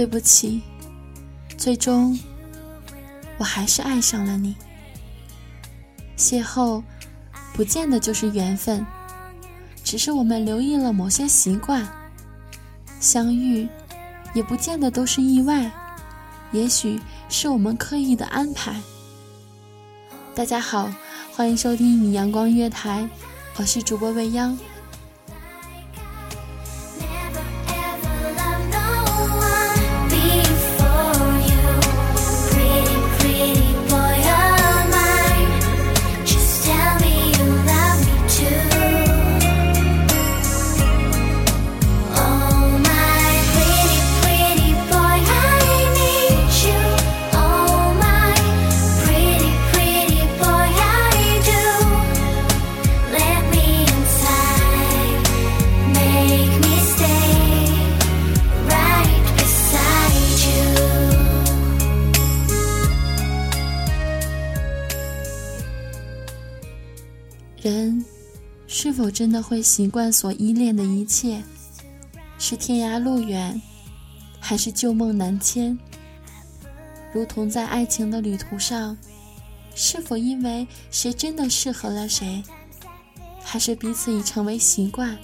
对不起，最终我还是爱上了你。邂逅不见得就是缘分，只是我们留意了某些习惯；相遇也不见得都是意外，也许是我们刻意的安排。大家好，欢迎收听米阳光月台，我是主播未央。是否真的会习惯所依恋的一切？是天涯路远，还是旧梦难牵？如同在爱情的旅途上，是否因为谁真的适合了谁，还是彼此已成为习惯？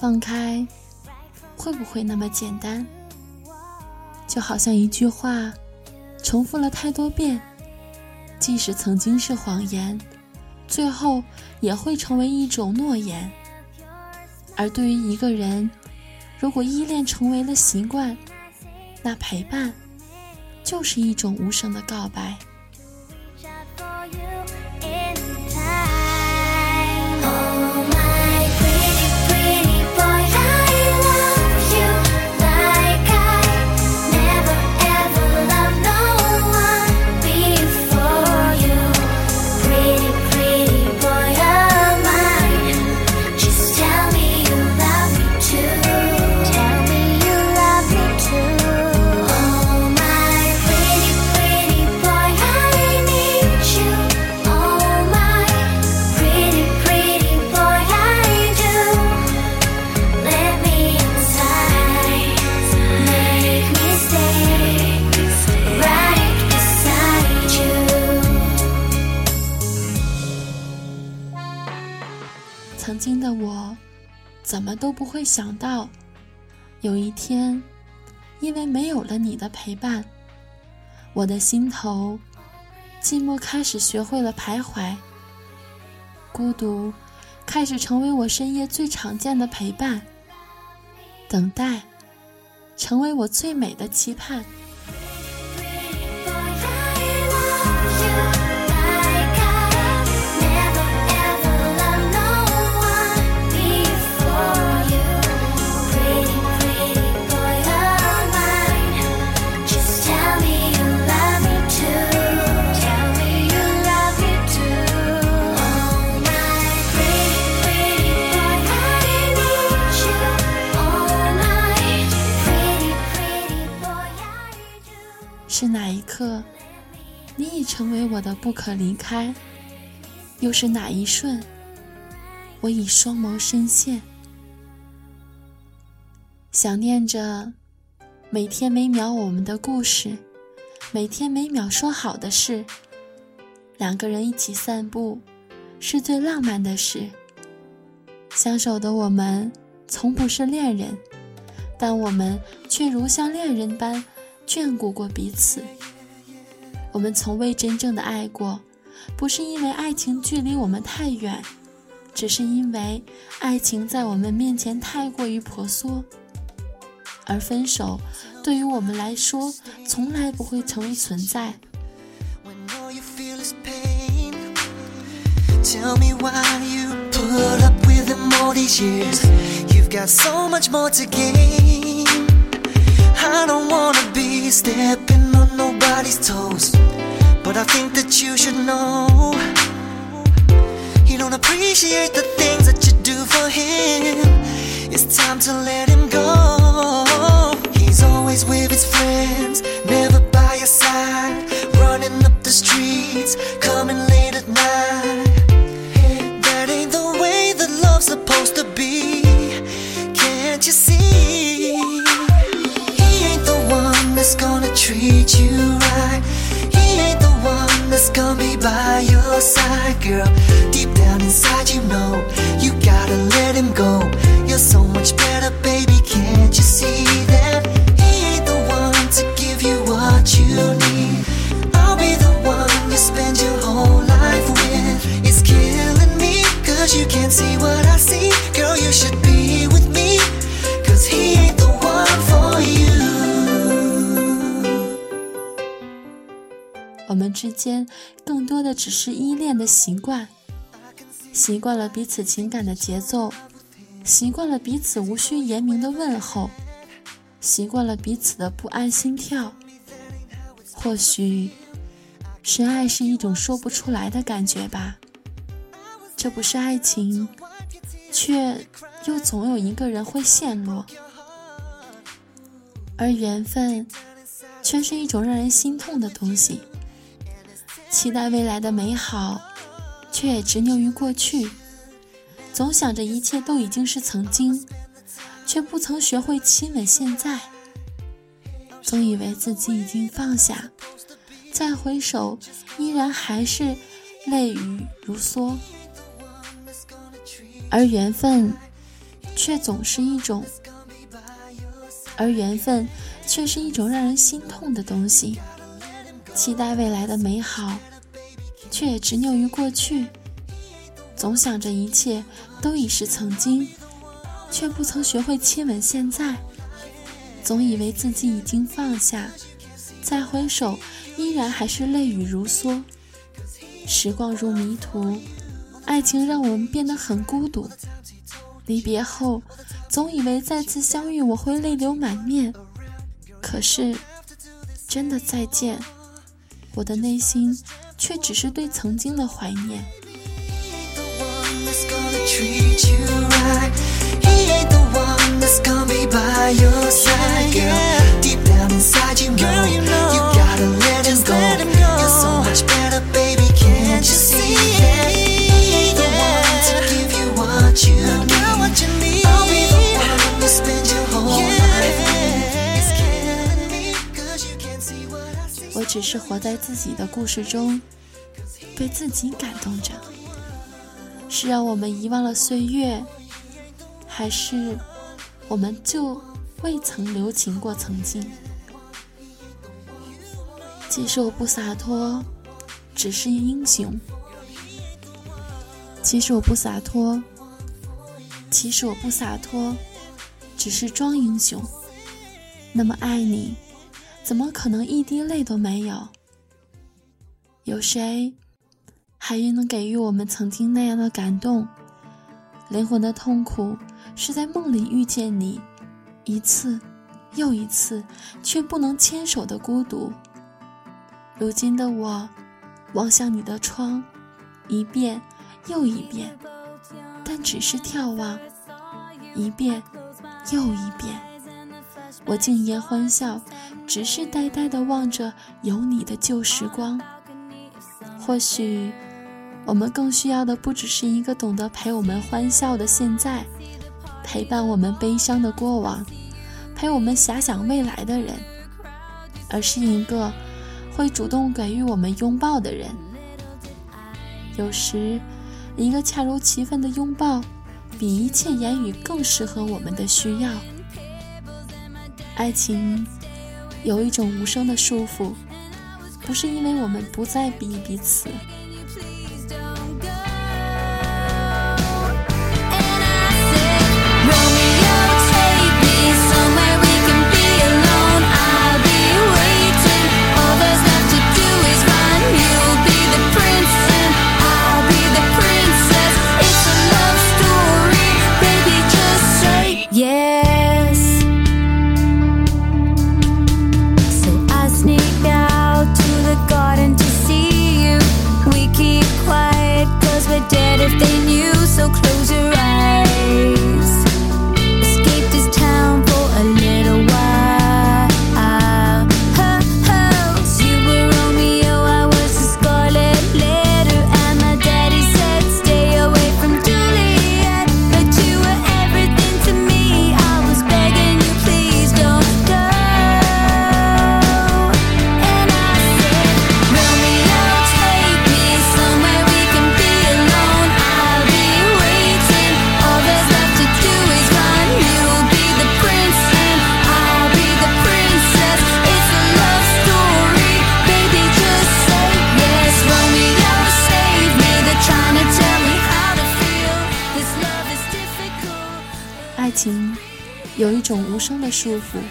放开，会不会那么简单？就好像一句话，重复了太多遍，即使曾经是谎言。最后也会成为一种诺言。而对于一个人，如果依恋成为了习惯，那陪伴就是一种无声的告白。曾经的我，怎么都不会想到，有一天，因为没有了你的陪伴，我的心头寂寞开始学会了徘徊，孤独开始成为我深夜最常见的陪伴，等待成为我最美的期盼。是哪一刻，你已成为我的不可离开？又是哪一瞬，我已双眸深陷，想念着每天每秒我们的故事，每天每秒说好的事。两个人一起散步，是最浪漫的事。相守的我们，从不是恋人，但我们却如像恋人般眷顾过彼此。我们从未真正的爱过，不是因为爱情距离我们太远，只是因为爱情在我们面前太过于婆娑。而分手对于我们来说，从来不会成为存在。When all you feel is pain, tell me why you put up with him all these years. You've got so much more to gain. Stepping on nobody's toes, but I think that you should know. You don't appreciate the things that you do for him. It's time to let him go. He's always with his friends, side, girl. Deep down inside, you know 之间更多的只是依恋的习惯，习惯了彼此情感的节奏，习惯了彼此无需言明的问候，习惯了彼此的不安心跳。或许，深爱是一种说不出来的感觉吧。这不是爱情，却又总有一个人会陷落，而缘分，却是一种让人心痛的东西。期待未来的美好，却也执拗于过去。总想着一切都已经是曾经，却不曾学会亲吻现在。总以为自己已经放下，再回首，依然还是泪雨如梭。而缘分，却总是一种，而缘分，却是一种让人心痛的东西。期待未来的美好，却也执拗于过去。总想着一切都已是曾经，却不曾学会亲吻现在。总以为自己已经放下，再回首，依然还是泪雨如梭。时光如迷途，爱情让我们变得很孤独。离别后，总以为再次相遇我会泪流满面，可是，真的再见。我的内心却只是对曾经的怀念。the one 只是活在自己的故事中，被自己感动着。是让我们遗忘了岁月，还是我们就未曾留情过曾经？既是我不洒脱，只是英雄。其实我不洒脱，其实我不洒脱，只是装英雄。那么爱你，怎么可能一滴泪都没有？有谁还能给予我们曾经那样的感动？灵魂的痛苦是在梦里遇见你，一次又一次，却不能牵手的孤独。如今的我，望向你的窗，一遍又一遍，但只是眺望，一遍又一遍。我竟言欢笑，只是呆呆地望着有你的旧时光。或许，我们更需要的不只是一个懂得陪我们欢笑的现在，陪伴我们悲伤的过往，陪我们遐想未来的人，而是一个会主动给予我们拥抱的人。有时，一个恰如其分的拥抱，比一切言语更适合我们的需要。爱情有一种无声的束缚。不是因为我们不再比彼此。有一种无声的束缚，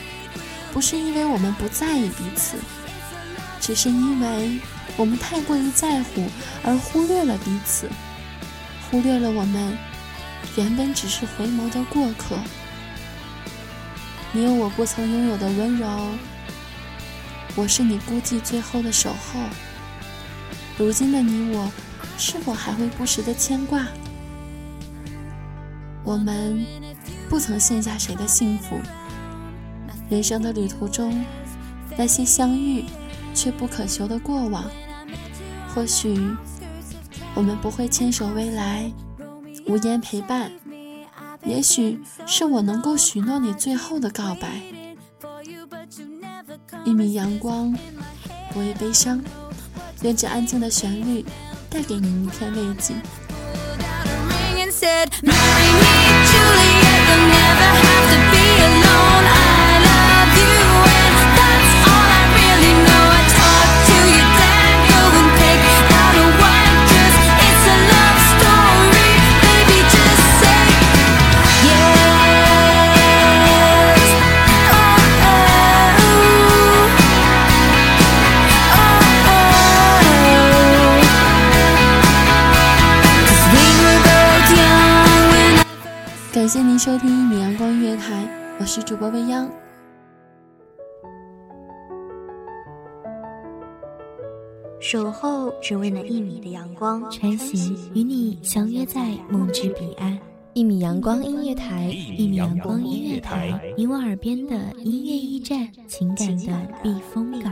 不是因为我们不在意彼此，只是因为我们太过于在乎而忽略了彼此，忽略了我们原本只是回眸的过客。你有我不曾拥有的温柔，我是你孤寂最后的守候。如今的你我，是否还会不时的牵挂？我们不曾羡下谁的幸福。人生的旅途中，那些相遇却不可求的过往，或许我们不会牵手未来，无言陪伴。也许是我能够许诺你最后的告白。一米阳光，不畏悲伤。愿这安静的旋律带给你一片慰藉。感谢您收听一米阳光音乐台，我是主播未央。守候只为那一米的阳光，穿行与你相约在梦之彼岸。一米阳光音乐台，一米阳光音乐台，你我耳边的音乐驿站，情感的避风港。